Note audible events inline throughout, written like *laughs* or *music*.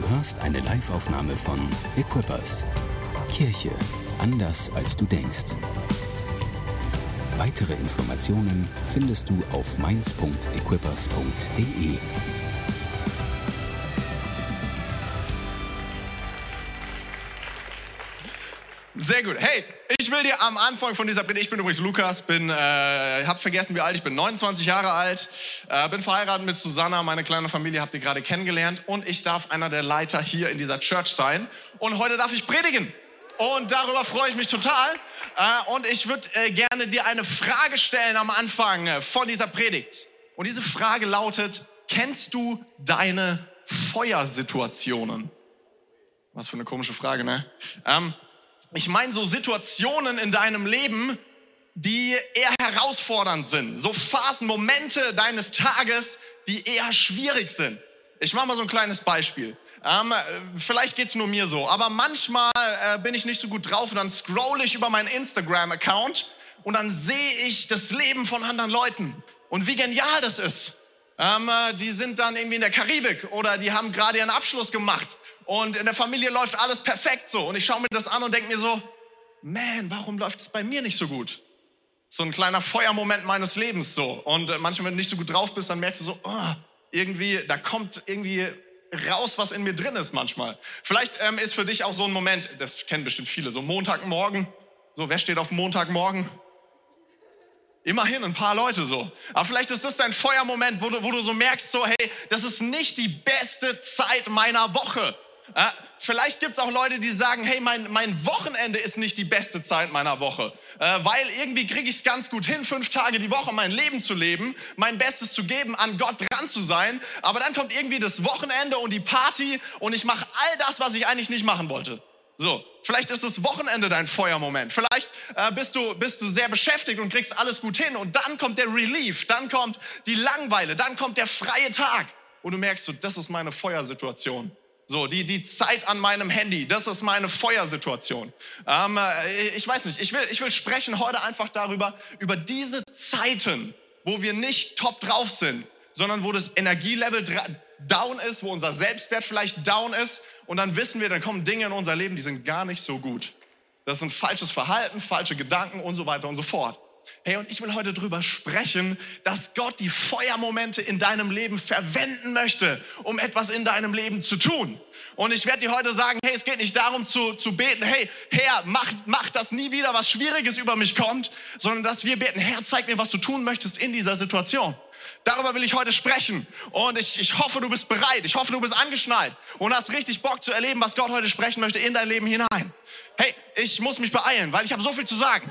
Du hörst eine Live-Aufnahme von Equippers. Kirche anders als du denkst. Weitere Informationen findest du auf mainz.equippers.de. Sehr gut. Hey, ich will dir am Anfang von dieser Predigt, ich bin übrigens Lukas, bin, äh, hab vergessen, wie alt ich bin, 29 Jahre alt, äh, bin verheiratet mit Susanna, meine kleine Familie habt ihr gerade kennengelernt und ich darf einer der Leiter hier in dieser Church sein und heute darf ich predigen und darüber freue ich mich total äh, und ich würde äh, gerne dir eine Frage stellen am Anfang äh, von dieser Predigt und diese Frage lautet, kennst du deine Feuersituationen? Was für eine komische Frage, ne? Ähm, ich meine so Situationen in deinem Leben, die eher herausfordernd sind. So Phasen, Momente deines Tages, die eher schwierig sind. Ich mache mal so ein kleines Beispiel. Ähm, vielleicht geht's nur mir so, aber manchmal äh, bin ich nicht so gut drauf und dann scroll ich über meinen Instagram-Account und dann sehe ich das Leben von anderen Leuten und wie genial das ist. Ähm, äh, die sind dann irgendwie in der Karibik oder die haben gerade ihren Abschluss gemacht und in der Familie läuft alles perfekt so. Und ich schaue mir das an und denke mir so, man, warum läuft es bei mir nicht so gut? So ein kleiner Feuermoment meines Lebens so. Und äh, manchmal, wenn du nicht so gut drauf bist, dann merkst du so, oh, irgendwie, da kommt irgendwie raus, was in mir drin ist manchmal. Vielleicht ähm, ist für dich auch so ein Moment, das kennen bestimmt viele, so Montagmorgen. So, wer steht auf Montagmorgen? Immerhin ein paar Leute so. Aber vielleicht ist das dein Feuermoment, wo du, wo du so merkst, so, hey, das ist nicht die beste Zeit meiner Woche. Äh, vielleicht gibt es auch Leute, die sagen, hey, mein, mein Wochenende ist nicht die beste Zeit meiner Woche, äh, weil irgendwie kriege ich es ganz gut hin, fünf Tage die Woche mein Leben zu leben, mein Bestes zu geben, an Gott dran zu sein. Aber dann kommt irgendwie das Wochenende und die Party und ich mache all das, was ich eigentlich nicht machen wollte. So, vielleicht ist das Wochenende dein Feuermoment. Vielleicht äh, bist, du, bist du sehr beschäftigt und kriegst alles gut hin und dann kommt der Relief, dann kommt die Langweile, dann kommt der freie Tag und du merkst so, das ist meine Feuersituation. So, die, die Zeit an meinem Handy, das ist meine Feuersituation. Ähm, äh, ich weiß nicht, ich will, ich will sprechen heute einfach darüber, über diese Zeiten, wo wir nicht top drauf sind, sondern wo das Energielevel down ist, wo unser Selbstwert vielleicht down ist und dann wissen wir, dann kommen Dinge in unser Leben, die sind gar nicht so gut. Das sind falsches Verhalten, falsche Gedanken und so weiter und so fort. Hey, und ich will heute darüber sprechen, dass Gott die Feuermomente in deinem Leben verwenden möchte, um etwas in deinem Leben zu tun. Und ich werde dir heute sagen, hey, es geht nicht darum zu, zu beten, hey, Herr, mach, mach, dass nie wieder was Schwieriges über mich kommt, sondern dass wir beten, Herr, zeig mir, was du tun möchtest in dieser Situation. Darüber will ich heute sprechen. Und ich, ich hoffe, du bist bereit. Ich hoffe, du bist angeschnallt und hast richtig Bock zu erleben, was Gott heute sprechen möchte in dein Leben hinein. Hey, ich muss mich beeilen, weil ich habe so viel zu sagen.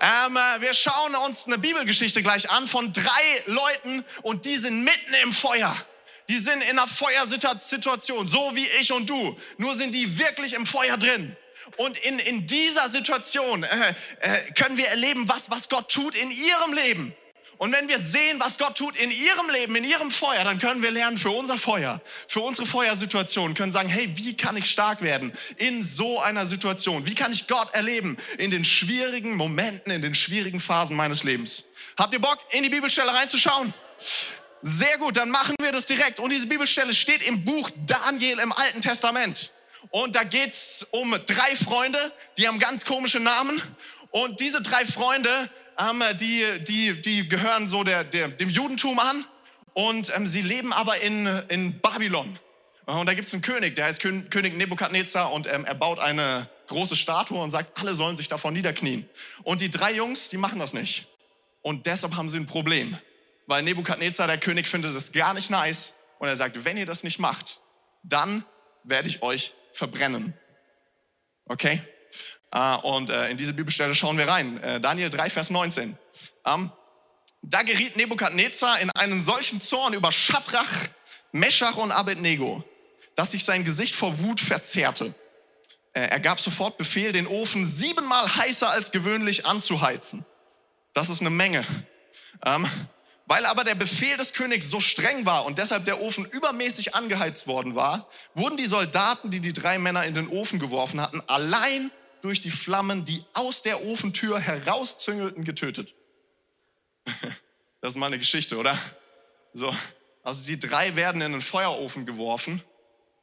Ähm, äh, wir schauen uns eine Bibelgeschichte gleich an von drei Leuten und die sind mitten im Feuer. Die sind in einer Feuersituation, so wie ich und du. Nur sind die wirklich im Feuer drin. Und in, in dieser Situation äh, äh, können wir erleben, was, was Gott tut in ihrem Leben. Und wenn wir sehen, was Gott tut in ihrem Leben, in ihrem Feuer, dann können wir lernen für unser Feuer, für unsere Feuersituation, können sagen, hey, wie kann ich stark werden in so einer Situation? Wie kann ich Gott erleben in den schwierigen Momenten, in den schwierigen Phasen meines Lebens? Habt ihr Bock, in die Bibelstelle reinzuschauen? Sehr gut, dann machen wir das direkt. Und diese Bibelstelle steht im Buch Daniel im Alten Testament. Und da geht's um drei Freunde, die haben ganz komische Namen. Und diese drei Freunde ähm, die, die, die gehören so der, der, dem Judentum an und ähm, sie leben aber in, in Babylon. Und da gibt es einen König, der heißt König Nebukadnezar und ähm, er baut eine große Statue und sagt, alle sollen sich davon niederknien. Und die drei Jungs, die machen das nicht. Und deshalb haben sie ein Problem, weil Nebukadnezar, der König, findet das gar nicht nice und er sagt, wenn ihr das nicht macht, dann werde ich euch verbrennen. Okay? Äh, und äh, in diese Bibelstelle schauen wir rein. Äh, Daniel 3, Vers 19. Ähm, da geriet Nebukadnezar in einen solchen Zorn über Schadrach, Meschach und Abednego, dass sich sein Gesicht vor Wut verzerrte. Er gab sofort Befehl, den Ofen siebenmal heißer als gewöhnlich anzuheizen. Das ist eine Menge. Ähm, weil aber der Befehl des Königs so streng war und deshalb der Ofen übermäßig angeheizt worden war, wurden die Soldaten, die die drei Männer in den Ofen geworfen hatten, allein durch die Flammen, die aus der Ofentür herauszüngelten, getötet. *laughs* Das ist mal eine Geschichte, oder? So, also die drei werden in den Feuerofen geworfen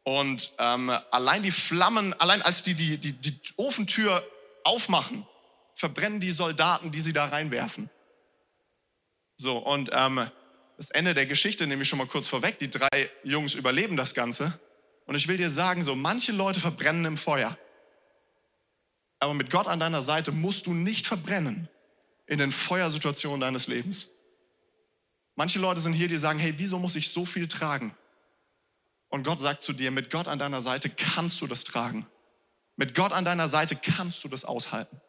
Und ähm, allein die Flammen, allein als die, die die, die Ofentür aufmachen, verbrennen die Soldaten, die sie da reinwerfen. So, und ähm, das Ende der Geschichte nehme ich schon mal kurz vorweg. Die drei Jungs überleben das Ganze. Und ich will dir sagen, so manche Leute verbrennen im Feuer. Aber mit Gott an deiner Seite musst du nicht verbrennen in den Feuersituationen deines Lebens. Manche Leute sind hier, die sagen, hey, wieso muss ich so viel tragen? Und Gott sagt zu dir, mit Gott an deiner Seite kannst du das tragen. Mit Gott an deiner Seite kannst du das aushalten.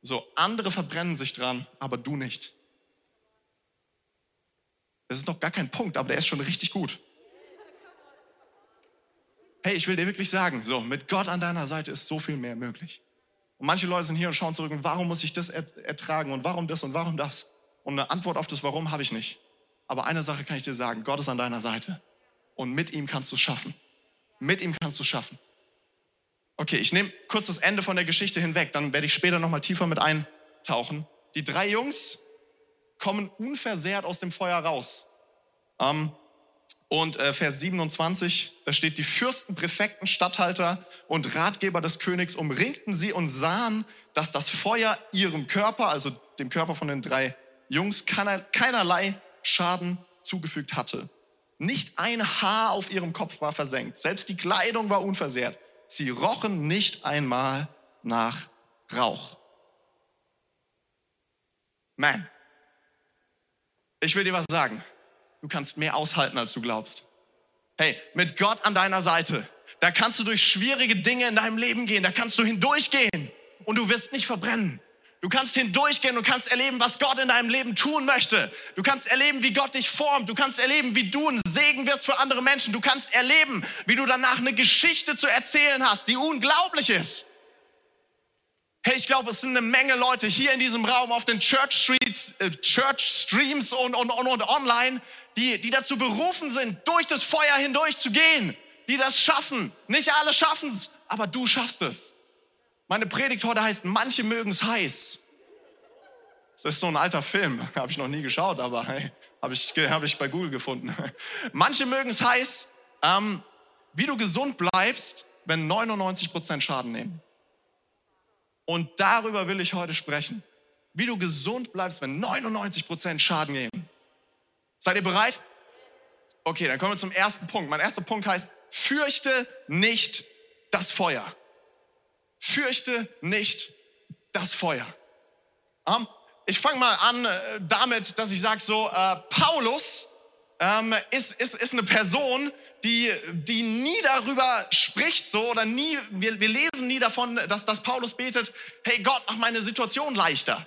So, andere verbrennen sich dran, aber du nicht. Das ist noch gar kein Punkt, aber der ist schon richtig gut. Hey, ich will dir wirklich sagen, so, mit Gott an deiner Seite ist so viel mehr möglich. Und manche Leute sind hier und schauen zurück, und warum muss ich das ertragen und warum das und warum das? Und eine Antwort auf das Warum habe ich nicht. Aber eine Sache kann ich dir sagen, Gott ist an deiner Seite und mit ihm kannst du es schaffen. Mit ihm kannst du es schaffen. Okay, ich nehme kurz das Ende von der Geschichte hinweg, dann werde ich später nochmal tiefer mit eintauchen. Die drei Jungs kommen unversehrt aus dem Feuer raus. Ähm, und äh, Vers 27, da steht, die Fürsten, Präfekten, Statthalter und Ratgeber des Königs umringten sie und sahen, dass das Feuer ihrem Körper, also dem Körper von den drei Jungs, keinerlei Schaden zugefügt hatte. Nicht ein Haar auf ihrem Kopf war versenkt. Selbst die Kleidung war unversehrt. Sie rochen nicht einmal nach Rauch. Man, ich will dir was sagen. Du kannst mehr aushalten, als du glaubst. Hey, mit Gott an deiner Seite, da kannst du durch schwierige Dinge in deinem Leben gehen. Da kannst du hindurchgehen und du wirst nicht verbrennen. Du kannst hindurchgehen und kannst erleben, was Gott in deinem Leben tun möchte. Du kannst erleben, wie Gott dich formt. Du kannst erleben, wie du ein Segen wirst für andere Menschen. Du kannst erleben, wie du danach eine Geschichte zu erzählen hast, die unglaublich ist. Hey, ich glaube, es sind eine Menge Leute hier in diesem Raum auf den Church Streets, äh, Church Streams und, und, und, und online, die, die dazu berufen sind, durch das Feuer hindurch zu gehen, die das schaffen. Nicht alle schaffen es, aber du schaffst es. Meine Predigt heute heißt, manche mögen es heiß. Das ist so ein alter Film, *laughs* habe ich noch nie geschaut, aber hey, habe ich, hab ich bei Google gefunden. *laughs* Manche mögen es heiß, ähm, wie du gesund bleibst, wenn 99% Schaden nehmen. Und darüber will ich heute sprechen. Wie du gesund bleibst, wenn 99% Schaden nehmen. Seid ihr bereit? Okay, dann kommen wir zum ersten Punkt. Mein erster Punkt heißt, fürchte nicht das Feuer fürchte nicht das Feuer. Ich fange mal an äh, damit, dass ich sage so, äh, Paulus ähm, ist, ist, ist eine Person, die, die nie darüber spricht so oder nie, wir, wir lesen nie davon, dass, dass Paulus betet, hey Gott, mach meine Situation leichter.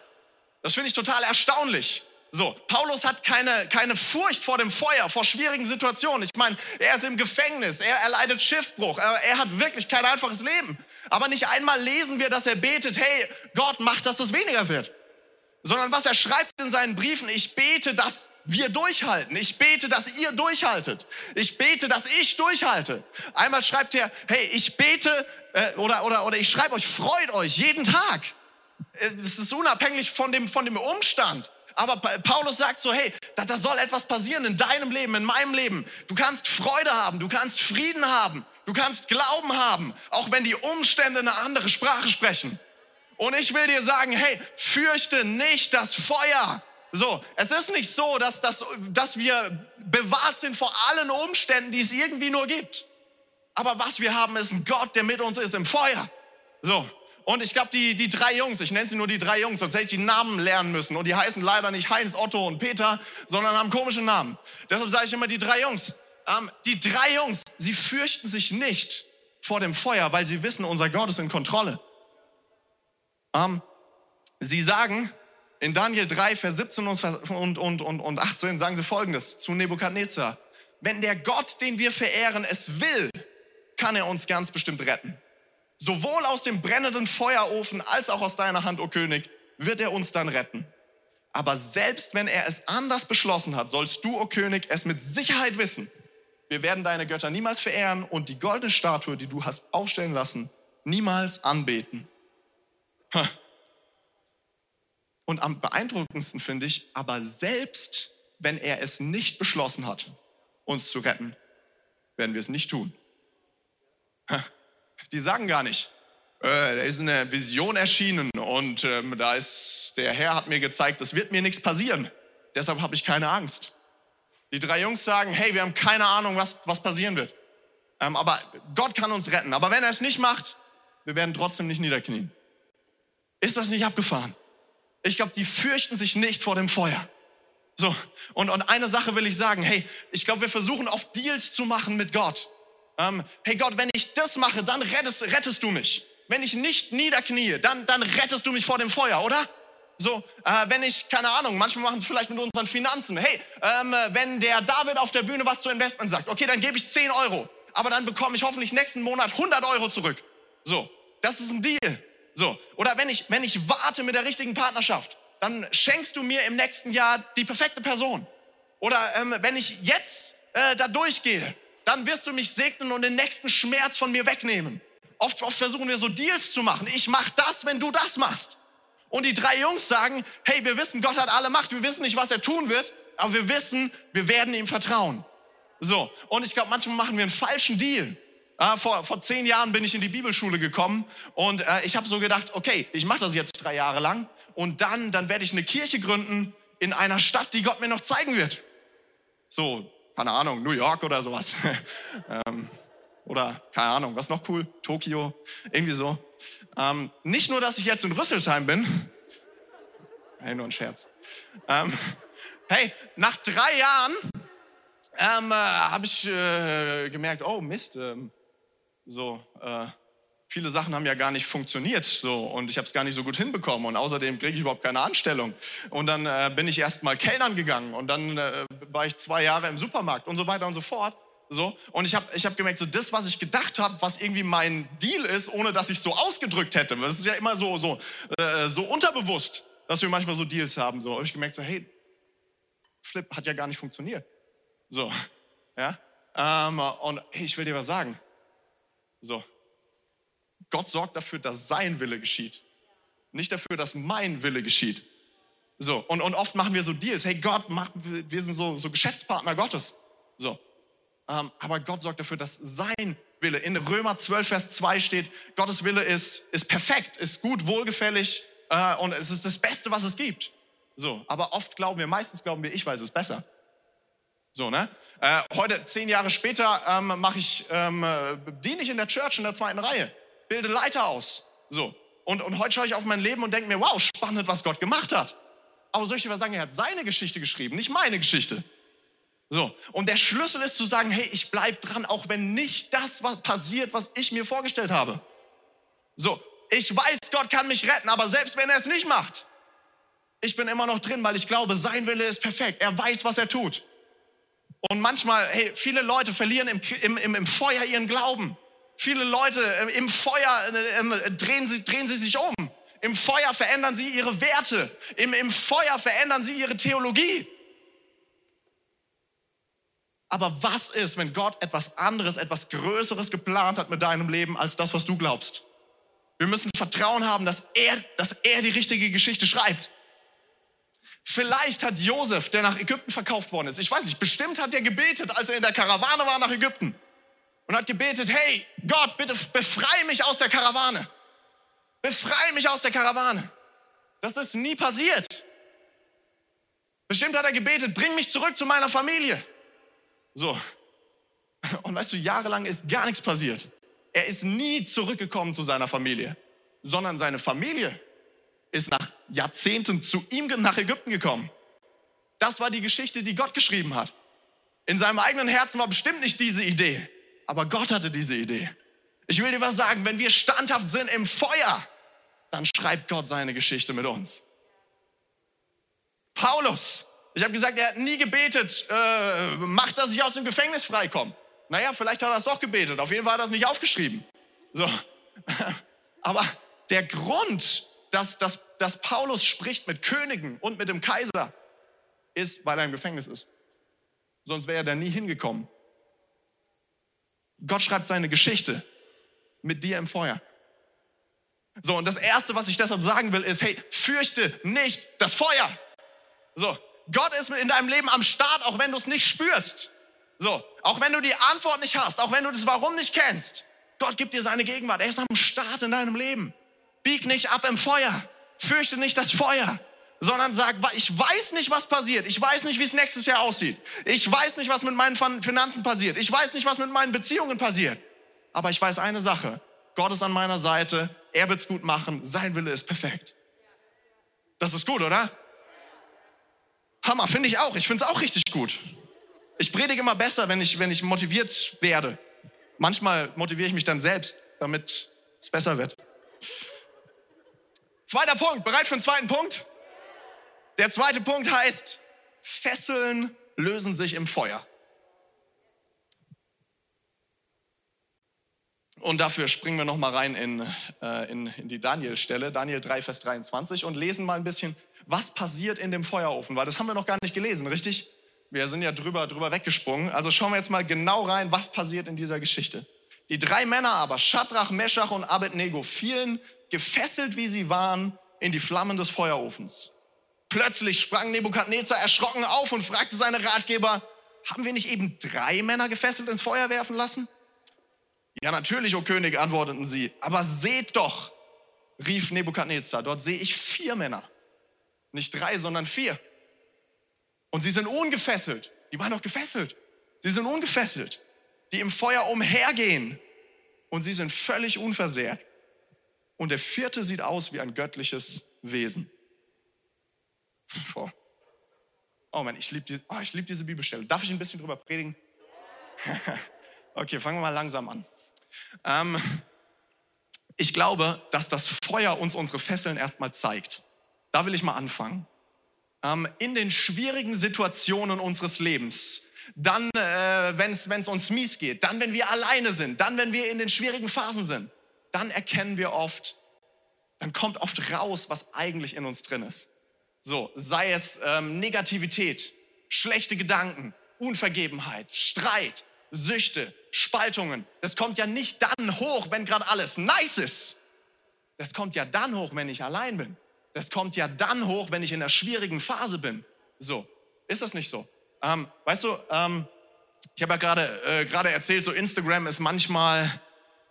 Das finde ich total erstaunlich. So, Paulus hat keine, keine Furcht vor dem Feuer, vor schwierigen Situationen. Ich meine, er ist im Gefängnis, er erleidet Schiffbruch, er, er hat wirklich kein einfaches Leben. Aber nicht einmal lesen wir, dass er betet, hey, Gott, mach, dass es weniger wird. Sondern was er schreibt in seinen Briefen, ich bete, dass wir durchhalten. Ich bete, dass ihr durchhaltet. Ich bete, dass ich durchhalte. Einmal schreibt er, hey, ich bete äh, oder, oder, oder ich schreibe euch, freut euch jeden Tag. Äh, es ist unabhängig von dem, von dem Umstand. Aber Paulus sagt so, hey, da, da soll etwas passieren in deinem Leben, in meinem Leben. Du kannst Freude haben, du kannst Frieden haben, du kannst Glauben haben, auch wenn die Umstände eine andere Sprache sprechen. Und ich will dir sagen, hey, fürchte nicht das Feuer. So, es ist nicht so, dass, dass, dass wir bewahrt sind vor allen Umständen, die es irgendwie nur gibt. Aber was wir haben, ist ein Gott, der mit uns ist im Feuer. So, und ich glaube, die, die drei Jungs, ich nenne sie nur die drei Jungs, sonst hätte ich die Namen lernen müssen. Und die heißen leider nicht Heinz, Otto und Peter, sondern haben komische Namen. Deshalb sage ich immer die drei Jungs. Ähm, die drei Jungs, sie fürchten sich nicht vor dem Feuer, weil sie wissen, unser Gott ist in Kontrolle. Ähm, sie sagen in Daniel 3, Vers 17 und, und, und, und 18, sagen sie folgendes zu Nebukadnezar. Wenn der Gott, den wir verehren, es will, kann er uns ganz bestimmt retten. Sowohl aus dem brennenden Feuerofen als auch aus deiner Hand, o oh König, wird er uns dann retten. Aber selbst wenn er es anders beschlossen hat, sollst du, o oh König, es mit Sicherheit wissen. Wir werden deine Götter niemals verehren und die goldene Statue, die du hast aufstellen lassen, niemals anbeten. Und am beeindruckendsten finde ich, aber selbst wenn er es nicht beschlossen hat, uns zu retten, werden wir es nicht tun. Die sagen gar nicht, äh, da ist eine Vision erschienen und ähm, da ist, der Herr hat mir gezeigt, es wird mir nichts passieren. Deshalb habe ich keine Angst. Die drei Jungs sagen, hey, wir haben keine Ahnung, was, was passieren wird. Ähm, aber Gott kann uns retten. Aber wenn er es nicht macht, wir werden trotzdem nicht niederknien. Ist das nicht abgefahren? Ich glaube, die fürchten sich nicht vor dem Feuer. So, und, und eine Sache will ich sagen, hey, ich glaube, wir versuchen oft Deals zu machen mit Gott. Ähm, hey Gott, wenn ich das mache, dann rettest, rettest du mich. Wenn ich nicht niederknie, dann, dann rettest du mich vor dem Feuer, oder? So, äh, wenn ich, keine Ahnung, manchmal machen es vielleicht mit unseren Finanzen. Hey, ähm, wenn der David auf der Bühne was zu Investment sagt, okay, dann gebe ich 10 Euro, aber dann bekomme ich hoffentlich nächsten Monat 100 Euro zurück. So, das ist ein Deal. So, oder wenn ich, wenn ich warte mit der richtigen Partnerschaft, dann schenkst du mir im nächsten Jahr die perfekte Person. Oder ähm, wenn ich jetzt äh, da durchgehe, dann wirst du mich segnen und den nächsten Schmerz von mir wegnehmen. Oft, oft versuchen wir so Deals zu machen. Ich mach das, wenn du das machst. Und die drei Jungs sagen, hey, wir wissen, Gott hat alle Macht, wir wissen nicht, was er tun wird, aber wir wissen, wir werden ihm vertrauen. So, und ich glaube, manchmal machen wir einen falschen Deal. Äh, vor, vor zehn Jahren bin ich in die Bibelschule gekommen und äh, ich habe so gedacht, okay, ich mache das jetzt drei Jahre lang und dann, dann werde ich eine Kirche gründen in einer Stadt, die Gott mir noch zeigen wird. So, keine Ahnung, New York oder sowas. *laughs* ähm, oder keine Ahnung, was noch cool? Tokio, irgendwie so. Ähm, nicht nur, dass ich jetzt in Rüsselsheim bin. Hey, nur ein Scherz. Ähm, hey, nach drei Jahren ähm, äh, habe ich äh, gemerkt, oh Mist, ähm, so, äh, viele Sachen haben ja gar nicht funktioniert so und ich habe es gar nicht so gut hinbekommen und außerdem kriege ich überhaupt keine Anstellung. Und dann äh, bin ich erst mal Kellnern gegangen und dann äh, war ich zwei Jahre im Supermarkt und so weiter und so fort. So, und ich habe ich hab gemerkt, so das, was ich gedacht habe, was irgendwie mein Deal ist, ohne dass ich so ausgedrückt hätte. Das ist ja immer so, so, äh, so unterbewusst, dass wir manchmal so Deals haben. So habe ich gemerkt, so, hey, Flip hat ja gar nicht funktioniert. So, ja. Ähm, und hey, ich will dir was sagen. So, Gott sorgt dafür, dass sein Wille geschieht. Nicht dafür, dass mein Wille geschieht. So, und, und oft machen wir so Deals. Hey, Gott, mach, wir sind so, so Geschäftspartner Gottes. So. Ähm, aber Gott sorgt dafür, dass sein Wille, in Römer 12, Vers 2 steht, Gottes Wille ist, ist perfekt, ist gut, wohlgefällig äh, und es ist das Beste, was es gibt. So, aber oft glauben wir, meistens glauben wir, ich weiß es besser. So, ne? Äh, heute, zehn Jahre später, ähm, mache ich, ähm, äh, diene ich in der Church in der zweiten Reihe bilde Leiter aus. So. Und, und heute schaue ich auf mein Leben und denke mir, wow, spannend, was Gott gemacht hat. Aber soll ich dir was sagen, er hat seine Geschichte geschrieben, nicht meine Geschichte. So. Und der Schlüssel ist zu sagen, hey, ich bleibe dran, auch wenn nicht das was passiert, was ich mir vorgestellt habe. So. Ich weiß, Gott kann mich retten, aber selbst wenn er es nicht macht, ich bin immer noch drin, weil ich glaube, sein Wille ist perfekt. Er weiß, was er tut. Und manchmal, hey, viele Leute verlieren im, im, im Feuer ihren Glauben. Viele Leute äh, im Feuer äh, ähm, drehen sie, drehen sie sich um. Im Feuer verändern sie ihre Werte. Im, Im Feuer verändern sie ihre Theologie. Aber was ist, wenn Gott etwas anderes, etwas Größeres geplant hat mit deinem Leben als das, was du glaubst? Wir müssen Vertrauen haben, dass er, dass er die richtige Geschichte schreibt. Vielleicht hat Josef, der nach Ägypten verkauft worden ist, ich weiß nicht, bestimmt hat er gebetet, als er in der Karawane war nach Ägypten und hat gebetet, hey Gott, bitte befreie mich aus der Karawane. Befreie mich aus der Karawane. Das ist nie passiert. Bestimmt hat er gebetet, bring mich zurück zu meiner Familie. So. Und weißt du, jahrelang ist gar nichts passiert. Er ist nie zurückgekommen zu seiner Familie, sondern seine Familie ist nach Jahrzehnten zu ihm nach Ägypten gekommen. Das war die Geschichte, die Gott geschrieben hat. In seinem eigenen Herzen war bestimmt nicht diese Idee. Aber Gott hatte diese Idee. Ich will dir was sagen, wenn wir standhaft sind im Feuer, dann schreibt Gott seine Geschichte mit uns. Paulus, ich habe gesagt, er hat nie gebetet, äh, macht, dass ich aus dem Gefängnis freikomme. Naja, vielleicht hat er es doch gebetet. Auf jeden Fall hat er es nicht aufgeschrieben. So. *laughs* Aber der Grund, dass, dass, dass Paulus spricht mit Königen und mit dem Kaiser, ist, weil er im Gefängnis ist. Sonst wäre er da nie hingekommen. Gott schreibt seine Geschichte mit dir im Feuer. So, und das Erste, was ich deshalb sagen will, ist, hey, fürchte nicht das Feuer. So, Gott ist in deinem Leben am Start, auch wenn du es nicht spürst. So, auch wenn du die Antwort nicht hast, auch wenn du das Warum nicht kennst. Gott gibt dir seine Gegenwart. Er ist am Start in deinem Leben. Bieg nicht ab im Feuer. Fürchte nicht das Feuer sondern sag, ich weiß nicht, was passiert. Ich weiß nicht, wie es nächstes Jahr aussieht. Ich weiß nicht, was mit meinen Finanzen passiert. Ich weiß nicht, was mit meinen Beziehungen passiert. Aber ich weiß eine Sache. Gott ist an meiner Seite. Er wird's gut machen. Sein Wille ist perfekt. Das ist gut, oder? Hammer, finde ich auch. Ich finde es auch richtig gut. Ich predige immer besser, wenn ich, wenn ich motiviert werde. Manchmal motiviere ich mich dann selbst, damit es besser wird. Zweiter Punkt. Bereit für den zweiten Punkt? Der zweite Punkt heißt, Fesseln lösen sich im Feuer. Und dafür springen wir nochmal rein in, äh, in, in die Daniel-Stelle, Daniel 3, Vers 23, und lesen mal ein bisschen, was passiert in dem Feuerofen, weil das haben wir noch gar nicht gelesen, richtig? Wir sind ja drüber, drüber weggesprungen. Also schauen wir jetzt mal genau rein, was passiert in dieser Geschichte. Die drei Männer aber, Shadrach, Meshach und Abednego, fielen, gefesselt wie sie waren, in die Flammen des Feuerofens. Plötzlich sprang Nebukadnezar erschrocken auf und fragte seine Ratgeber, haben wir nicht eben drei Männer gefesselt ins Feuer werfen lassen? Ja, natürlich, o oh König, antworteten sie. Aber seht doch, rief Nebukadnezar, dort sehe ich vier Männer. Nicht drei, sondern vier. Und sie sind ungefesselt. Die waren doch gefesselt. Sie sind ungefesselt, die im Feuer umhergehen. Und sie sind völlig unversehrt. Und der vierte sieht aus wie ein göttliches Wesen. *laughs* Oh Mann, ich liebe die, oh, lieb diese Bibelstelle. Darf ich ein bisschen drüber predigen? *laughs* okay, fangen wir mal langsam an. Ähm, ich glaube, dass das Feuer uns unsere Fesseln erstmal zeigt. Da will ich mal anfangen. Ähm, in den schwierigen Situationen unseres Lebens, dann, äh, wenn es uns mies geht, dann, wenn wir alleine sind, dann, wenn wir in den schwierigen Phasen sind, dann erkennen wir oft, dann kommt oft raus, was eigentlich in uns drin ist. So, sei es ähm, Negativität, schlechte Gedanken, Unvergebenheit, Streit, Süchte, Spaltungen. Das kommt ja nicht dann hoch, wenn gerade alles nice ist. Das kommt ja dann hoch, wenn ich allein bin. Das kommt ja dann hoch, wenn ich in einer schwierigen Phase bin. So, ist das nicht so? Ähm, weißt du, ähm, ich habe ja gerade äh, gerade erzählt, so Instagram ist manchmal,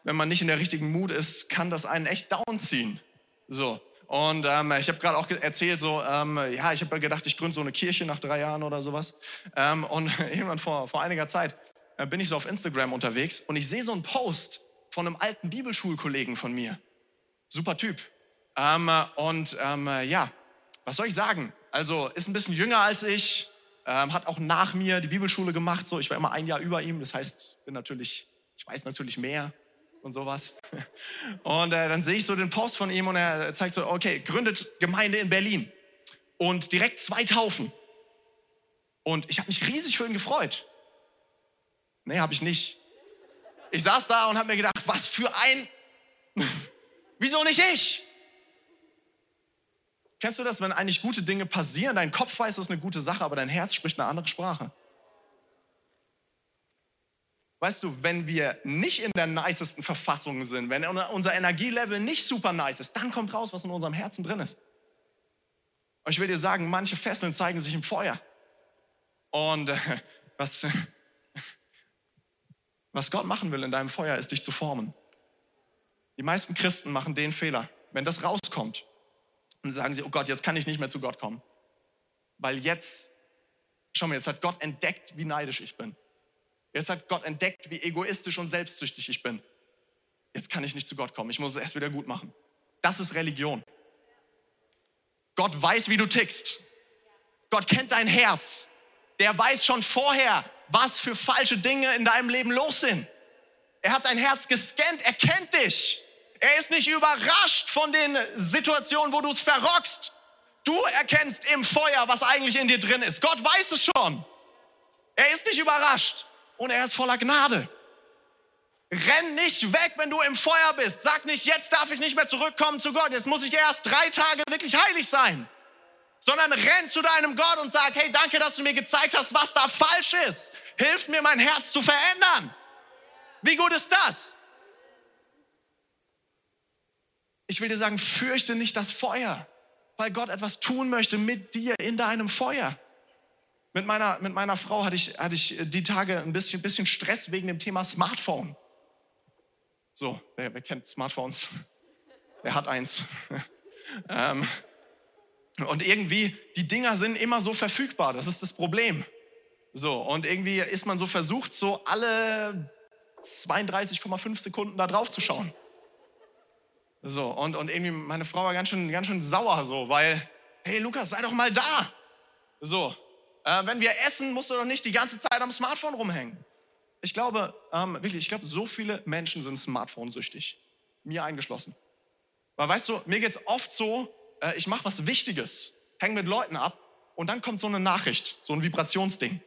wenn man nicht in der richtigen Mut ist, kann das einen echt downziehen. So, und ähm, ich habe gerade auch erzählt, so, ähm, ja, ich habe gedacht, ich gründe so eine Kirche nach drei Jahren oder sowas. Ähm, und *laughs* irgendwann vor, vor einiger Zeit äh, bin ich so auf Instagram unterwegs und ich sehe so einen Post von einem alten Bibelschulkollegen von mir. Super Typ. Ähm, und ähm, ja, was soll ich sagen? Also ist ein bisschen jünger als ich, ähm, hat auch nach mir die Bibelschule gemacht. So, ich war immer ein Jahr über ihm. Das heißt, bin natürlich, ich weiß natürlich mehr und sowas. *laughs* Und äh, dann sehe ich so den Post von ihm und er zeigt so, okay, gründet Gemeinde in Berlin und direkt zwei Taufen. Und ich habe mich riesig für ihn gefreut. Nee, habe ich nicht. Ich saß da und habe mir gedacht, was für ein... *laughs* Wieso nicht ich? Kennst du das, wenn eigentlich gute Dinge passieren, dein Kopf weiß, es ist eine gute Sache, aber dein Herz spricht eine andere Sprache? Weißt du, wenn wir nicht in der nicesten Verfassung sind, wenn unser Energielevel nicht super nice ist, dann kommt raus, was in unserem Herzen drin ist. Und ich will dir sagen, manche Fesseln zeigen sich im Feuer. Und äh, was, *laughs* was Gott machen will in deinem Feuer, ist dich zu formen. Die meisten Christen machen den Fehler. Wenn das rauskommt, dann sagen sie, oh Gott, jetzt kann ich nicht mehr zu Gott kommen. Weil jetzt, schau mal, jetzt hat Gott entdeckt, wie neidisch ich bin. Jetzt hat Gott entdeckt, wie egoistisch und selbstsüchtig ich bin. Jetzt kann ich nicht zu Gott kommen. Ich muss es erst wieder gut machen. Das ist Religion. Gott weiß, wie du tickst. Gott kennt dein Herz. Der weiß schon vorher, was für falsche Dinge in deinem Leben los sind. Er hat dein Herz gescannt, er kennt dich. Er ist nicht überrascht von den Situationen, wo du es verrockst. Du erkennst im Feuer, was eigentlich in dir drin ist. Gott weiß es schon. Er ist nicht überrascht und er ist voller Gnade. Renn nicht weg, wenn du im Feuer bist. Sag nicht, jetzt darf ich nicht mehr zurückkommen zu Gott. Jetzt muss ich erst drei Tage wirklich heilig sein. Sondern renn zu deinem Gott und sag, hey, danke, dass du mir gezeigt hast, was da falsch ist. Hilf mir, mein Herz zu verändern. Wie gut ist das? Ich will dir sagen, fürchte nicht das Feuer, weil Gott etwas tun möchte mit dir in deinem Feuer. Mit meiner, mit meiner Frau hatte ich, hatte ich die Tage ein bisschen, bisschen Stress wegen dem Thema Smartphone. So, wer, wer kennt Smartphones? *laughs* Wer hat eins? *laughs* ähm, und irgendwie, die Dinger sind immer so verfügbar, das ist das Problem. So, und irgendwie ist man so versucht, so alle 32,5 Sekunden da drauf zu schauen. So, und, und irgendwie meine Frau war ganz schön, ganz schön sauer so, weil, hey Lukas, sei doch mal da. So, äh, wenn wir essen, musst du doch nicht die ganze Zeit am Smartphone rumhängen. Ich glaube, ähm, wirklich, ich glaube, so viele Menschen sind Smartphone-süchtig. Mir eingeschlossen. Weil weißt du, mir geht es oft so, äh, ich mache was Wichtiges, hänge mit Leuten ab und dann kommt so eine Nachricht, so ein Vibrationsding.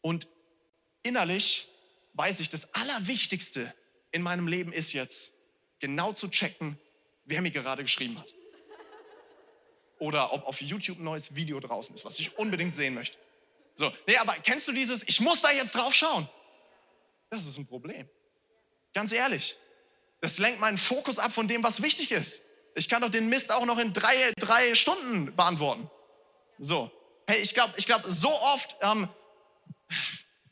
Und innerlich weiß ich, das Allerwichtigste in meinem Leben ist jetzt, genau zu checken, wer mir gerade geschrieben hat. Oder ob auf YouTube ein neues Video draußen ist, was ich unbedingt sehen möchte. So, nee, aber kennst du dieses, ich muss da jetzt drauf schauen? Das ist ein Problem. Ganz ehrlich. Das lenkt meinen Fokus ab von dem, was wichtig ist. Ich kann doch den Mist auch noch in drei, drei Stunden beantworten. So. Hey, ich glaube, ich glaub, so oft, ähm,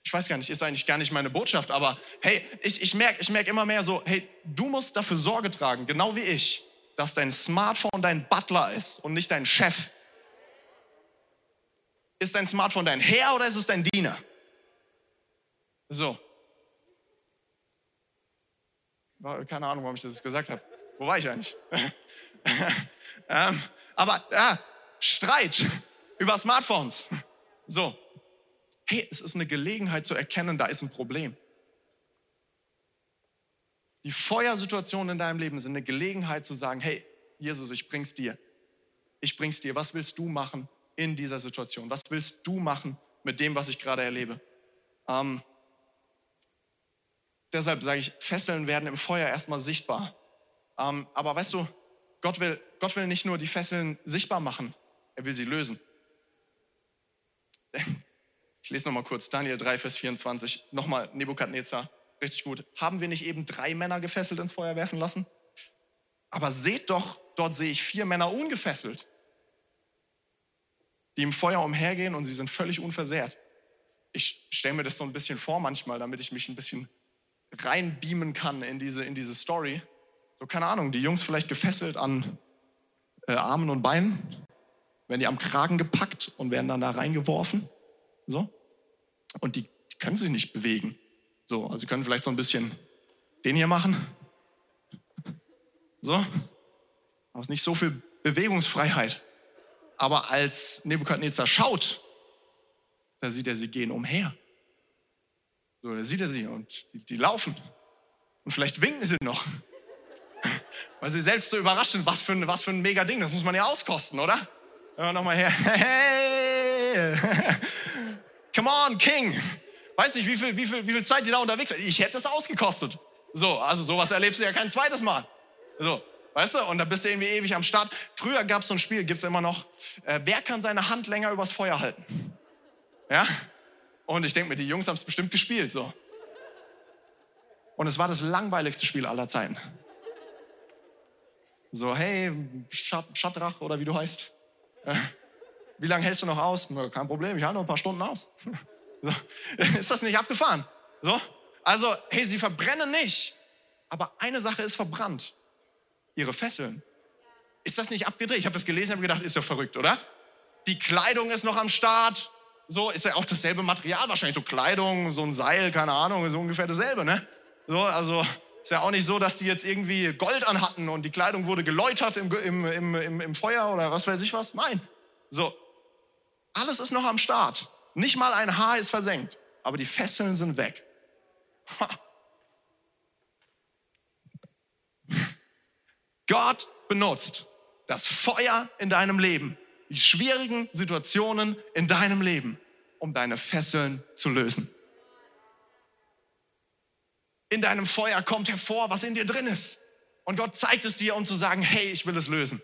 ich weiß gar nicht, ist eigentlich gar nicht meine Botschaft, aber hey, ich, ich merke merk immer mehr so, hey, du musst dafür Sorge tragen, genau wie ich, dass dein Smartphone dein Butler ist und nicht dein Chef. Ist dein Smartphone dein Herr oder ist es dein Diener? So. Keine Ahnung, warum ich das gesagt habe. Wo war ich eigentlich? *laughs* ähm, aber ja, Streit über Smartphones. So. Hey, es ist eine Gelegenheit zu erkennen, da ist ein Problem. Die Feuersituationen in deinem Leben sind eine Gelegenheit zu sagen, hey, Jesus, ich bring's dir. Ich bring's dir. Was willst du machen in dieser Situation? Was willst du machen mit dem, was ich gerade erlebe? Ähm, deshalb sage ich, Fesseln werden im Feuer erstmal sichtbar. Ähm, aber weißt du, Gott will, Gott will nicht nur die Fesseln sichtbar machen, er will sie lösen. Ich lese nochmal kurz, Daniel 3, Vers 24, nochmal Nebukadnezar, richtig gut. Haben wir nicht eben drei Männer gefesselt ins Feuer werfen lassen? Aber seht doch, dort sehe ich vier Männer ungefesselt, die im Feuer umhergehen und sie sind völlig unversehrt. Ich stelle mir das so ein bisschen vor manchmal, damit ich mich ein bisschen reinbeamen kann in diese, in diese Story so keine Ahnung, die Jungs vielleicht gefesselt an äh, Armen und Beinen, werden die am Kragen gepackt und werden dann da reingeworfen. So. Und die, die können sich nicht bewegen. So, also sie können vielleicht so ein bisschen den hier machen. So. Aber nicht so viel Bewegungsfreiheit. Aber als Nebukadnezar schaut, da sieht er, sie gehen umher. So, da sieht er sie und die, die laufen. Und vielleicht winken sie noch. *laughs* Weil sie selbst so überrascht sind, was für ein, was für ein mega Ding, das muss man ja auskosten, oder? Ja, nochmal her. *laughs* Hey, *laughs* come on, King. Weiß nicht, wie viel, wie, viel, wie viel Zeit die da unterwegs sind. Ich hätte es ausgekostet. So, also sowas erlebst du ja kein zweites Mal. So, weißt du, und da bist du irgendwie ewig am Start. Früher gab es so ein Spiel, gibt es immer noch, äh, wer kann seine Hand länger übers Feuer halten? Ja? Und ich denke mir, die Jungs haben es bestimmt gespielt, so. Und es war das langweiligste Spiel aller Zeiten. So, hey, Schadrach oder wie du heißt. Äh, wie lange hältst du noch aus? Kein Problem, ich halte noch ein paar Stunden aus. So, *laughs* ist das nicht abgefahren? So, also, hey, sie verbrennen nicht. Aber eine Sache ist verbrannt. Ihre Fesseln. Ist das nicht abgedreht? Ich habe das gelesen und gedacht, ist ja verrückt, oder? Die Kleidung ist noch am Start. So, ist ja auch dasselbe Material, wahrscheinlich so Kleidung, so ein Seil, keine Ahnung, so ungefähr dasselbe, ne? So, also ist ja auch nicht so, dass die jetzt irgendwie Gold anhatten und die Kleidung wurde geläutert im, im, im, im, Feuer oder was weiß ich was. Nein. So, alles ist noch am Start. Nicht mal ein Haar ist versenkt, aber die Fesseln sind weg. Ha. Gott benutzt das Feuer in deinem Leben, die schwierigen Situationen in deinem Leben, um deine Fesseln zu lösen in deinem Feuer kommt hervor, was in dir drin ist. Und Gott zeigt es dir, um zu sagen, hey, ich will es lösen.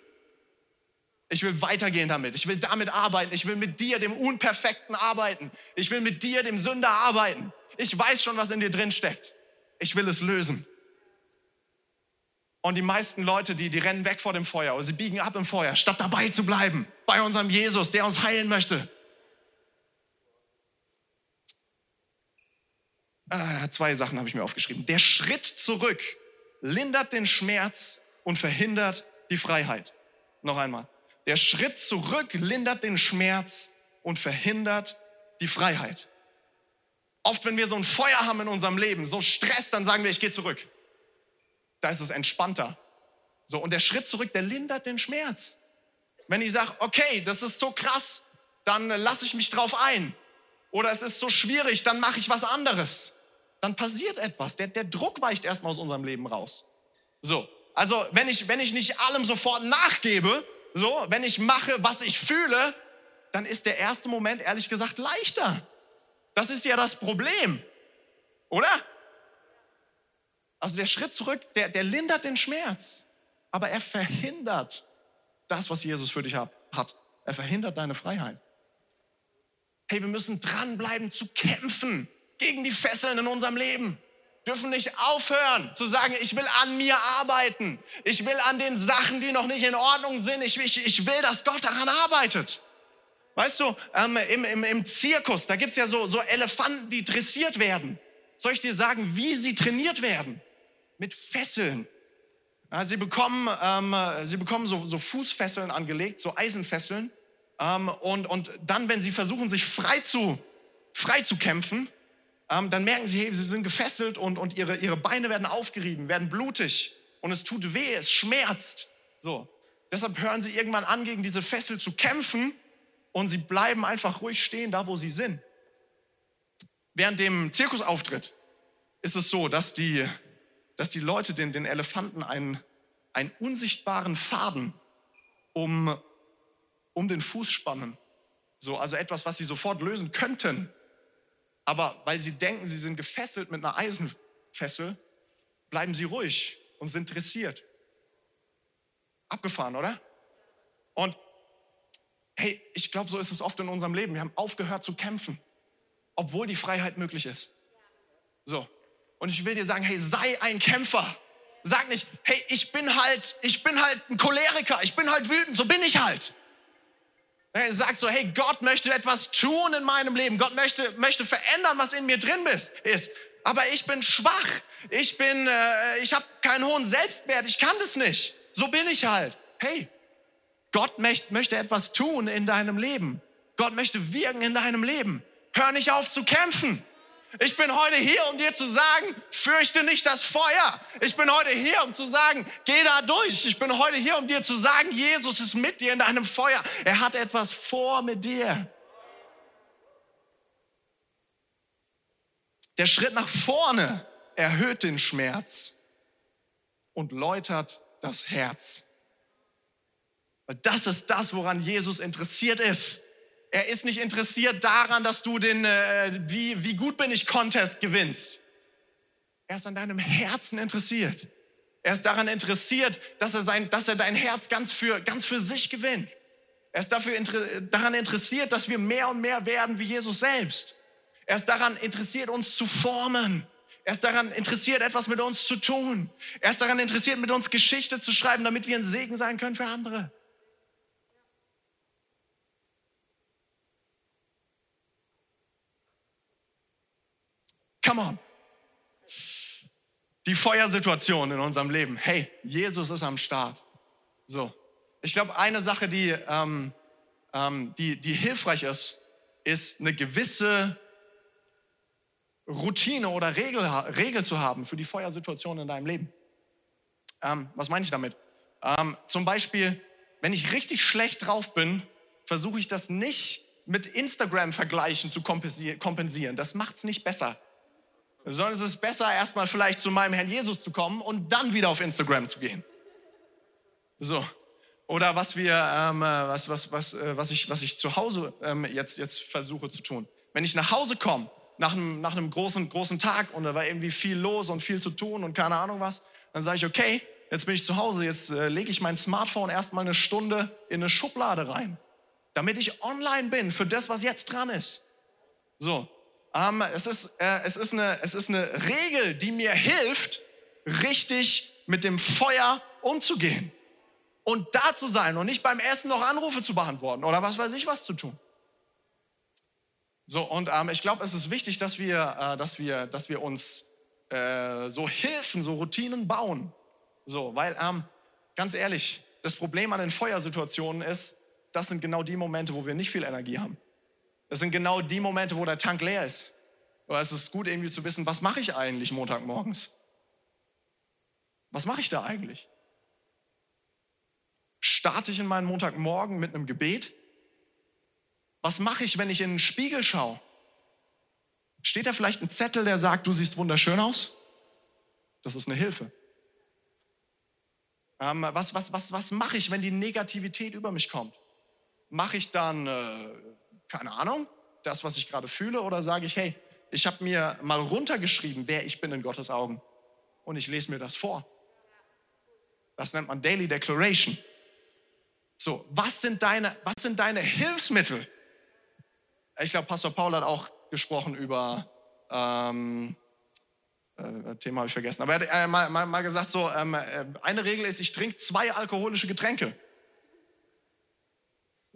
Ich will weitergehen damit. Ich will damit arbeiten. Ich will mit dir, dem Unperfekten, arbeiten. Ich will mit dir, dem Sünder, arbeiten. Ich weiß schon, was in dir drin steckt. Ich will es lösen. Und die meisten Leute, die, die rennen weg vor dem Feuer oder sie biegen ab im Feuer, statt dabei zu bleiben, bei unserem Jesus, der uns heilen möchte. äh, zwei Sachen habe ich mir aufgeschrieben. Der Schritt zurück lindert den Schmerz und verhindert die Freiheit. Noch einmal. Der Schritt zurück lindert den Schmerz und verhindert die Freiheit. Oft, wenn wir so ein Feuer haben in unserem Leben, so Stress, dann sagen wir, ich gehe zurück. Da ist es entspannter. So, und der Schritt zurück, der lindert den Schmerz. Wenn ich sage, okay, das ist so krass, dann lasse ich mich drauf ein. Oder es ist so schwierig, dann mache ich was anderes. Dann passiert etwas. Der, der Druck weicht erstmal aus unserem Leben raus. So, also wenn ich, wenn ich nicht allem sofort nachgebe, so, wenn ich mache, was ich fühle, dann ist der erste Moment ehrlich gesagt leichter. Das ist ja das Problem, oder? Also der Schritt zurück, der, der lindert den Schmerz, aber er verhindert das, was Jesus für dich hat. Er verhindert deine Freiheit. Hey, wir müssen dranbleiben zu kämpfen gegen die Fesseln in unserem Leben. Dürfen nicht aufhören zu sagen, ich will an mir arbeiten. Ich will an den Sachen, die noch nicht in Ordnung sind. Ich, ich, ich will, dass Gott daran arbeitet. Weißt du, ähm, im, im, im Zirkus, da gibt es ja so, so Elefanten, die dressiert werden. Soll ich dir sagen, wie sie trainiert werden? Mit Fesseln. Ja, sie bekommen, ähm, sie bekommen so, so, Fußfesseln angelegt, so Eisenfesseln. Ähm, und, und dann, wenn sie versuchen, sich frei zu, frei zu kämpfen, ähm, dann merken sie, hey, sie sind gefesselt und, und ihre, ihre Beine werden aufgerieben, werden blutig. Und es tut weh, es schmerzt. So. Deshalb hören sie irgendwann an, gegen diese Fessel zu kämpfen und sie bleiben einfach ruhig stehen, da wo sie sind. Während dem Zirkusauftritt ist es so, dass die, dass die Leute den, den Elefanten einen, einen unsichtbaren Faden um, um den Fuß spannen. So, also etwas, was sie sofort lösen könnten. Aber weil sie denken, sie sind gefesselt mit einer Eisenfessel, bleiben sie ruhig und sind dressiert. Abgefahren, oder? Und Hey, ich glaube, so ist es oft in unserem Leben. Wir haben aufgehört zu kämpfen, obwohl die Freiheit möglich ist. So. Und ich will dir sagen, hey, sei ein Kämpfer. Sag nicht, hey, ich bin halt, ich bin halt ein Choleriker, ich bin halt wütend, so bin ich halt. Hey, sag so, hey, Gott möchte etwas tun in meinem Leben. Gott möchte, möchte verändern, was in mir drin ist. Aber ich bin schwach. Ich bin, äh, ich habe keinen hohen Selbstwert. Ich kann das nicht. So bin ich halt. Hey, Gott möchte etwas tun in deinem Leben. Gott möchte wirken in deinem Leben. Hör nicht auf zu kämpfen. Ich bin heute hier, um dir zu sagen, fürchte nicht das Feuer. Ich bin heute hier, um zu sagen, geh da durch. Ich bin heute hier, um dir zu sagen, Jesus ist mit dir in deinem Feuer. Er hat etwas vor mit dir. Der Schritt nach vorne erhöht den Schmerz und läutert das Herz. Weil das ist das, woran Jesus interessiert ist. Er ist nicht interessiert daran, dass du den äh, wie, wie gut bin ich Contest gewinnst. Er ist an deinem Herzen interessiert. Er ist daran interessiert, dass er, sein, dass er dein Herz ganz für, ganz für sich gewinnt. Er ist dafür, daran interessiert, dass wir mehr und mehr werden wie Jesus selbst. Er ist daran interessiert, uns zu formen. Er ist daran interessiert, etwas mit uns zu tun. Er ist daran interessiert, mit uns Geschichte zu schreiben, damit wir ein Segen sein können für andere. Come on. Die Feuersituation in unserem Leben. Hey, Jesus ist am Start. So. Ich glaube, eine Sache, die, ähm, ähm, die, die hilfreich ist, ist eine gewisse Routine oder Regel, Regel zu haben für die Feuersituation in deinem Leben. Ähm, was meine ich damit? Ähm, zum Beispiel, wenn ich richtig schlecht drauf bin, versuche ich das nicht mit Instagram-Vergleichen zu kompensieren. Das macht es nicht besser sondern es ist besser, erstmal vielleicht zu meinem Herrn Jesus zu kommen und dann wieder auf Instagram zu gehen. So. Oder was wir, ähm, äh, was, was, was, äh, was, ich, was ich zu Hause ähm, jetzt, jetzt versuche zu tun. Wenn ich nach Hause komme, nach einem, nach einem großen, großen Tag und da war irgendwie viel los und viel zu tun und keine Ahnung was, dann sage ich, okay, jetzt bin ich zu Hause, jetzt äh, lege ich mein Smartphone erstmal eine Stunde in eine Schublade rein, damit ich online bin für das, was jetzt dran ist. So, ähm, es, ist, äh, es, ist eine, es ist eine Regel, die mir hilft, richtig mit dem Feuer umzugehen. Und da zu sein und nicht beim Essen noch Anrufe zu beantworten oder was weiß ich was zu tun. So, und ähm, ich glaube, es ist wichtig, dass wir, äh, dass wir, dass wir uns äh, so Hilfen, so Routinen bauen. So, weil, ähm, ganz ehrlich, das Problem an den Feuersituationen ist, das sind genau die Momente, wo wir nicht viel Energie haben. Das sind genau die Momente, wo der Tank leer ist. Aber es ist gut irgendwie zu wissen, was mache ich eigentlich Montagmorgens? Was mache ich da eigentlich? Starte ich in meinen Montagmorgen mit einem Gebet? Was mache ich, wenn ich in den Spiegel schaue? Steht da vielleicht ein Zettel, der sagt, du siehst wunderschön aus? Das ist eine Hilfe. Ähm, was was, was, was mache ich, wenn die Negativität über mich kommt? Mache ich dann, äh, keine Ahnung, das, was ich gerade fühle, oder sage ich, hey, ich habe mir mal runtergeschrieben, wer ich bin in Gottes Augen, und ich lese mir das vor. Das nennt man Daily Declaration. So, was sind deine, was sind deine Hilfsmittel? Ich glaube, Pastor Paul hat auch gesprochen über, ähm, äh, Thema habe ich vergessen, aber er hat äh, mal, mal, mal, gesagt, so, ähm, äh, eine Regel ist, ich trinke zwei alkoholische Getränke.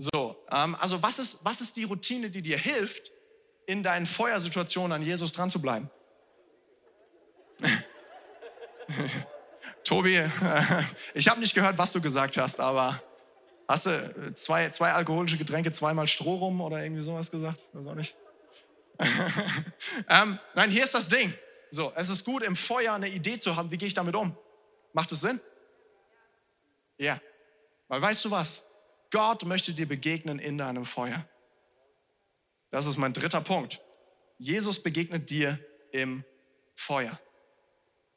So, ähm, also was ist, was ist die Routine, die dir hilft, in deinen Feuersituationen an Jesus dran zu bleiben? *laughs* Tobi, *laughs* ich habe nicht gehört, was du gesagt hast, aber hast du zwei, zwei alkoholische Getränke, zweimal Stroh rum oder irgendwie sowas gesagt? Weiß auch nicht. *laughs* ähm, nein, hier ist das Ding. So, es ist gut, im Feuer eine Idee zu haben, wie gehe ich damit um? Macht es Sinn? Ja. Weil weißt du was? Gott möchte dir begegnen in deinem Feuer. Das ist mein dritter Punkt. Jesus begegnet dir im Feuer.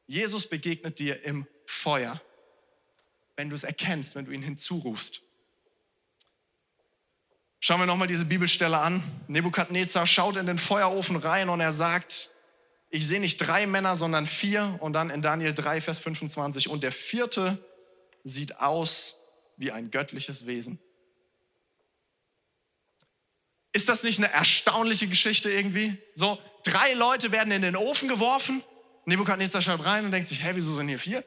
Jesus begegnet dir im Feuer, wenn du es erkennst, wenn du ihn hinzurufst. Schauen wir nochmal diese Bibelstelle an. Nebukadnezar schaut in den Feuerofen rein und er sagt, ich sehe nicht drei Männer, sondern vier. Und dann in Daniel 3, Vers 25. Und der vierte sieht aus wie ein göttliches Wesen. Ist das nicht eine erstaunliche Geschichte irgendwie? So, drei Leute werden in den Ofen geworfen. Nebukadnezar schaut rein und denkt sich, hä, wieso sind hier vier?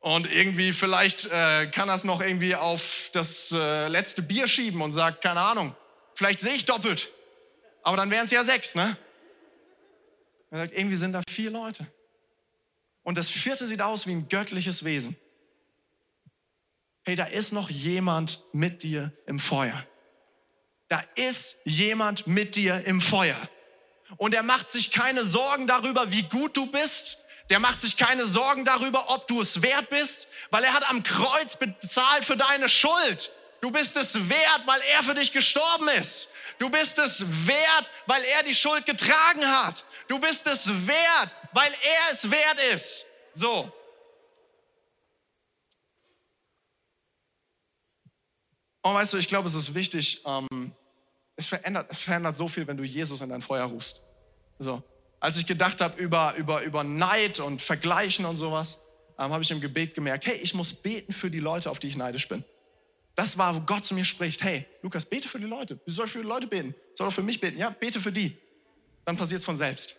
Und irgendwie vielleicht äh, kann er es noch irgendwie auf das äh, letzte Bier schieben und sagt, keine Ahnung, vielleicht sehe ich doppelt. Aber dann wären es ja sechs, ne? Er sagt, irgendwie sind da vier Leute. Und das vierte sieht aus wie ein göttliches Wesen. Hey, da ist noch jemand mit dir im Feuer. Da ist jemand mit dir im Feuer. Und er macht sich keine Sorgen darüber, wie gut du bist. Der macht sich keine Sorgen darüber, ob du es wert bist, weil er hat am Kreuz bezahlt für deine Schuld. Du bist es wert, weil er für dich gestorben ist. Du bist es wert, weil er die Schuld getragen hat. Du bist es wert, weil er es wert ist. So. Und weißt du, ich glaube, es ist wichtig, ähm, es, verändert, es verändert so viel, wenn du Jesus in dein Feuer rufst. So. Als ich gedacht habe über, über, über Neid und Vergleichen und sowas, ähm, habe ich im Gebet gemerkt, hey, ich muss beten für die Leute, auf die ich neidisch bin. Das war, wo Gott zu mir spricht, hey, Lukas, bete für die Leute. Wie soll ich für die Leute beten? Soll doch für mich beten? Ja, bete für die. Dann passiert es von selbst.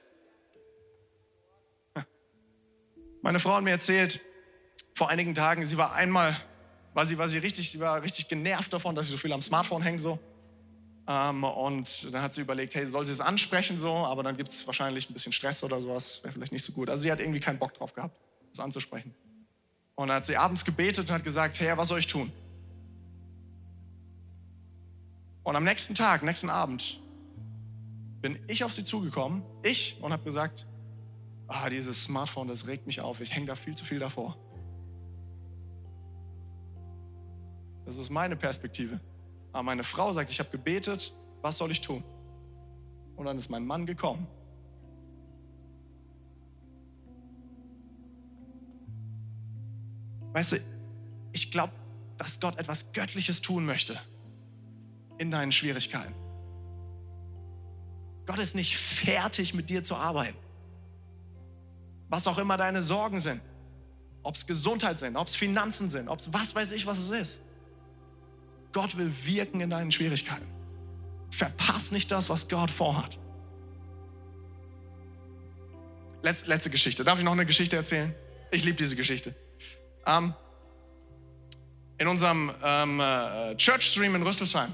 Meine Frau hat mir erzählt, vor einigen Tagen, sie war einmal, war sie, war sie richtig, sie war richtig genervt davon, dass sie so viel am Smartphone hängt so. Ähm, und dann hat sie überlegt, hey, soll sie es ansprechen so, aber dann gibt es wahrscheinlich ein bisschen Stress oder sowas, wäre vielleicht nicht so gut. Also sie hat irgendwie keinen Bock drauf gehabt, das anzusprechen. Und dann hat sie abends gebetet und hat gesagt, hey, was soll ich tun? Und am nächsten Tag, nächsten Abend, bin ich auf sie zugekommen, ich, und habe gesagt, ah, dieses Smartphone, das regt mich auf, ich hänge da viel zu viel davor. Das ist meine Perspektive. Aber meine Frau sagt, ich habe gebetet, was soll ich tun? Und dann ist mein Mann gekommen. Weißt du, ich glaube, dass Gott etwas Göttliches tun möchte in deinen Schwierigkeiten. Gott ist nicht fertig mit dir zu arbeiten. Was auch immer deine Sorgen sind, ob es Gesundheit sind, ob es Finanzen sind, ob es was weiß ich, was es ist. Gott will wirken in deinen Schwierigkeiten. Verpass nicht das, was Gott vorhat. Letz, letzte Geschichte. Darf ich noch eine Geschichte erzählen? Ich liebe diese Geschichte. Ähm, in unserem ähm, äh, Church Stream in Rüsselsheim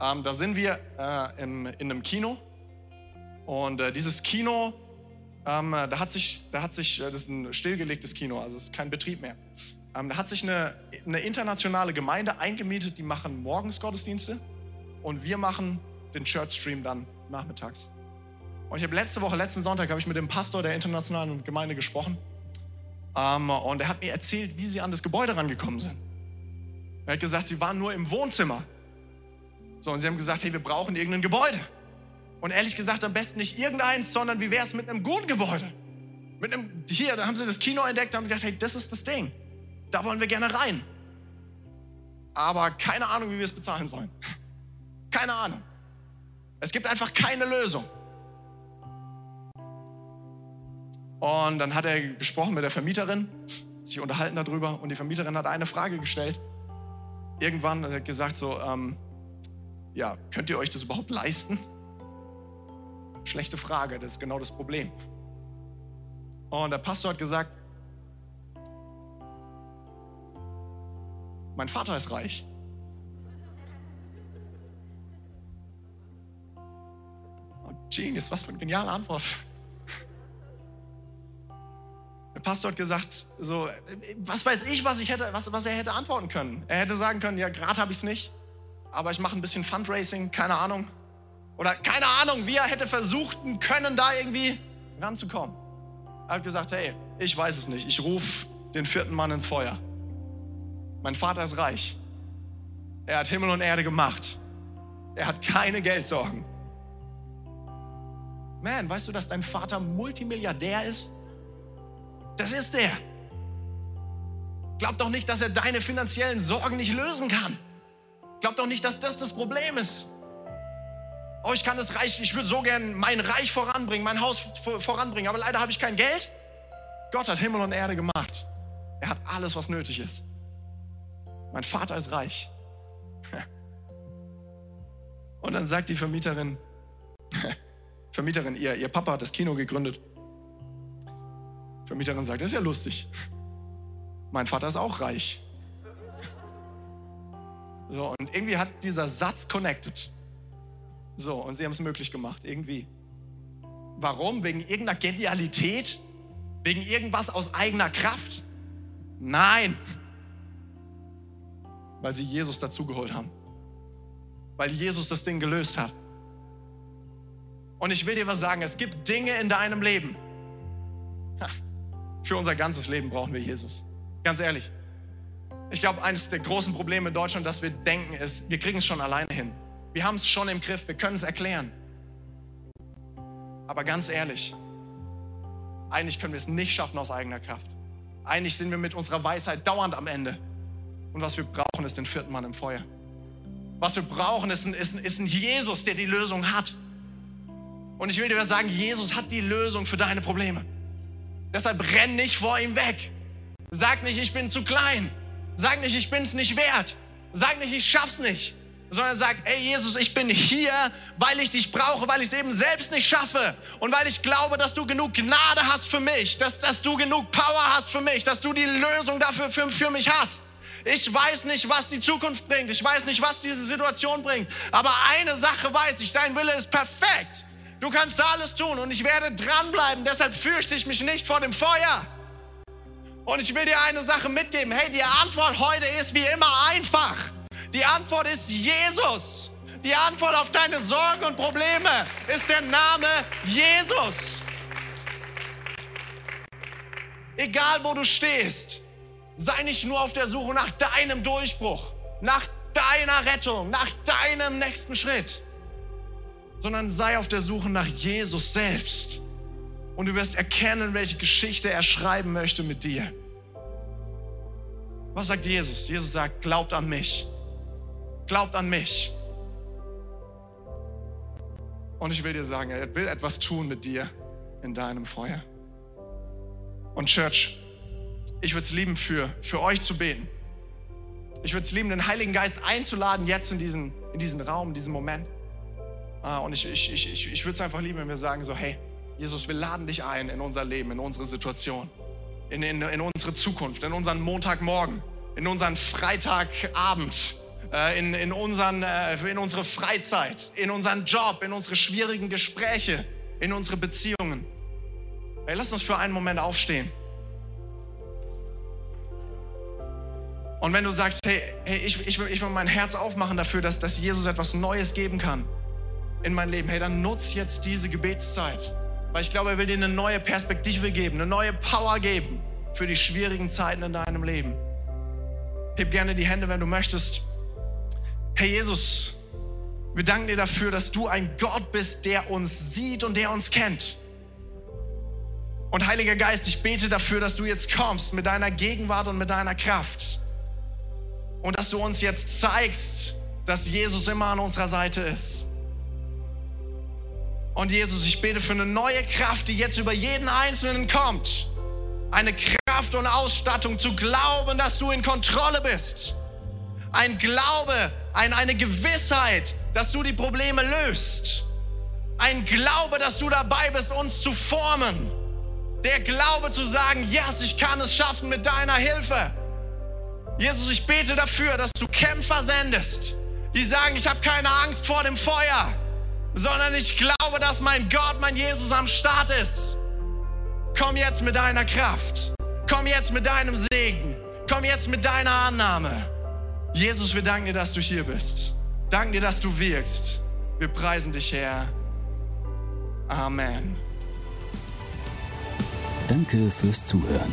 Ähm, da sind wir äh, im, in einem Kino. Und äh, dieses Kino, ähm, da hat sich, da hat sich, äh, das ist ein stillgelegtes Kino, also es ist kein Betrieb mehr. Ähm, da hat sich eine, eine internationale Gemeinde eingemietet, die machen morgens Gottesdienste und wir machen den Church Stream dann nachmittags. Und ich habe letzte Woche, letzten Sonntag, habe ich mit dem Pastor der internationalen Gemeinde gesprochen. Ähm, und er hat mir erzählt, wie sie an das Gebäude rangekommen sind. Er hat gesagt, sie waren nur im Wohnzimmer. So, und sie haben gesagt, hey, wir brauchen irgendein Gebäude. Und ehrlich gesagt, am besten nicht irgendeins, sondern wie wäre es mit einem guten Gebäude? Mit einem, hier, da haben sie das Kino entdeckt und haben gedacht, hey, das ist das Ding. Da wollen wir gerne rein. Aber keine Ahnung, wie wir es bezahlen sollen. Keine Ahnung. Es gibt einfach keine Lösung. Und dann hat er gesprochen mit der Vermieterin, sich unterhalten darüber und die Vermieterin hat eine Frage gestellt. Irgendwann hat er gesagt so, ähm, ja, könnt ihr euch das überhaupt leisten? Schlechte Frage, das ist genau das Problem. Und der Pastor hat gesagt, mein Vater ist reich. Genius, was für eine geniale Antwort. Der Pastor hat gesagt, so, was weiß ich, was, ich hätte, was, was er hätte antworten können. Er hätte sagen können, ja, gerade habe ich es nicht, aber ich mache ein bisschen Fundraising, keine Ahnung. Oder keine Ahnung, wie er hätte versuchen können, da irgendwie ranzukommen. Er hat gesagt, hey, ich weiß es nicht, ich rufe den vierten Mann ins Feuer. Mein Vater ist reich. Er hat Himmel und Erde gemacht. Er hat keine Geldsorgen. Man, weißt du, dass dein Vater Multimilliardär ist? Das ist er. Glaub doch nicht, dass er deine finanziellen Sorgen nicht lösen kann. Glaub doch nicht, dass das das Problem ist. Oh, ich kann das Reich, ich würde so gern mein Reich voranbringen, mein Haus voranbringen, aber leider habe ich kein Geld. Gott hat Himmel und Erde gemacht. Er hat alles, was nötig ist. Mein Vater ist reich. Und dann sagt die Vermieterin, Vermieterin, ihr, ihr Papa hat das Kino gegründet. Vermieterin sagt, das ist ja lustig. Mein Vater ist auch reich. So, und irgendwie hat dieser Satz connected. So, und sie haben es möglich gemacht, irgendwie. Warum? Wegen irgendeiner Genialität? Wegen irgendwas aus eigener Kraft? Nein. Weil sie Jesus dazugeholt haben. Weil Jesus das Ding gelöst hat. Und ich will dir was sagen, es gibt Dinge in deinem Leben. Für unser ganzes Leben brauchen wir Jesus. Ganz ehrlich. Ich glaube, eines der großen Probleme in Deutschland, dass wir denken, ist, wir kriegen es schon alleine hin. Wir haben es schon im Griff, wir können es erklären. Aber ganz ehrlich, eigentlich können wir es nicht schaffen aus eigener Kraft. Eigentlich sind wir mit unserer Weisheit dauernd am Ende. Und was wir brauchen, ist den vierten Mann im Feuer. Was wir brauchen, ist ein, ist, ein, ist ein Jesus, der die Lösung hat. Und ich will dir sagen, Jesus hat die Lösung für deine Probleme. Deshalb renn nicht vor ihm weg. Sag nicht, ich bin zu klein. Sag nicht, ich bin es nicht wert. Sag nicht, ich schaff's nicht. Sondern sag, ey Jesus, ich bin hier, weil ich dich brauche, weil ich es eben selbst nicht schaffe. Und weil ich glaube, dass du genug Gnade hast für mich, dass, dass du genug Power hast für mich, dass du die Lösung dafür für, für mich hast. Ich weiß nicht, was die Zukunft bringt. Ich weiß nicht, was diese Situation bringt. Aber eine Sache weiß ich, dein Wille ist perfekt. Du kannst alles tun und ich werde dranbleiben. Deshalb fürchte ich mich nicht vor dem Feuer. Und ich will dir eine Sache mitgeben. Hey, die Antwort heute ist wie immer einfach. Die Antwort ist Jesus. Die Antwort auf deine Sorgen und Probleme ist der Name Jesus. Egal wo du stehst, sei nicht nur auf der Suche nach deinem Durchbruch, nach deiner Rettung, nach deinem nächsten Schritt sondern sei auf der Suche nach Jesus selbst. Und du wirst erkennen, welche Geschichte er schreiben möchte mit dir. Was sagt Jesus? Jesus sagt, glaubt an mich. Glaubt an mich. Und ich will dir sagen, er will etwas tun mit dir in deinem Feuer. Und Church, ich würde es lieben, für, für euch zu beten. Ich würde es lieben, den Heiligen Geist einzuladen, jetzt in diesen, in diesen Raum, in diesen Moment. Ah, und ich, ich, ich, ich würde es einfach lieben, wenn wir sagen so, hey, Jesus, wir laden dich ein in unser Leben, in unsere Situation, in, in, in unsere Zukunft, in unseren Montagmorgen, in unseren Freitagabend, äh, in, in, unseren, äh, in unsere Freizeit, in unseren Job, in unsere schwierigen Gespräche, in unsere Beziehungen. Hey, lass uns für einen Moment aufstehen. Und wenn du sagst, hey, hey ich, ich, will, ich will mein Herz aufmachen dafür, dass, dass Jesus etwas Neues geben kann in mein Leben, hey, dann nutz jetzt diese Gebetszeit. Weil ich glaube, er will dir eine neue Perspektive geben, eine neue Power geben für die schwierigen Zeiten in deinem Leben. Heb gerne die Hände, wenn du möchtest. Hey Jesus, wir danken dir dafür, dass du ein Gott bist, der uns sieht und der uns kennt. Und Heiliger Geist, ich bete dafür, dass du jetzt kommst mit deiner Gegenwart und mit deiner Kraft. Und dass du uns jetzt zeigst, dass Jesus immer an unserer Seite ist. Und Jesus, ich bete für eine neue Kraft, die jetzt über jeden Einzelnen kommt. Eine Kraft und Ausstattung zu glauben, dass du in Kontrolle bist. Ein Glaube, ein, eine Gewissheit, dass du die Probleme löst. Ein Glaube, dass du dabei bist, uns zu formen. Der Glaube zu sagen, yes, ich kann es schaffen mit deiner Hilfe. Jesus, ich bete dafür, dass du Kämpfer sendest, die sagen, ich habe keine Angst vor dem Feuer, sondern ich glaube, dass mein Gott, mein Jesus am Start ist. Komm jetzt mit deiner Kraft. Komm jetzt mit deinem Segen. Komm jetzt mit deiner Annahme. Jesus, wir danken dir, dass du hier bist. Danken dir, dass du wirkst. Wir preisen dich, Herr. Amen. Danke fürs Zuhören.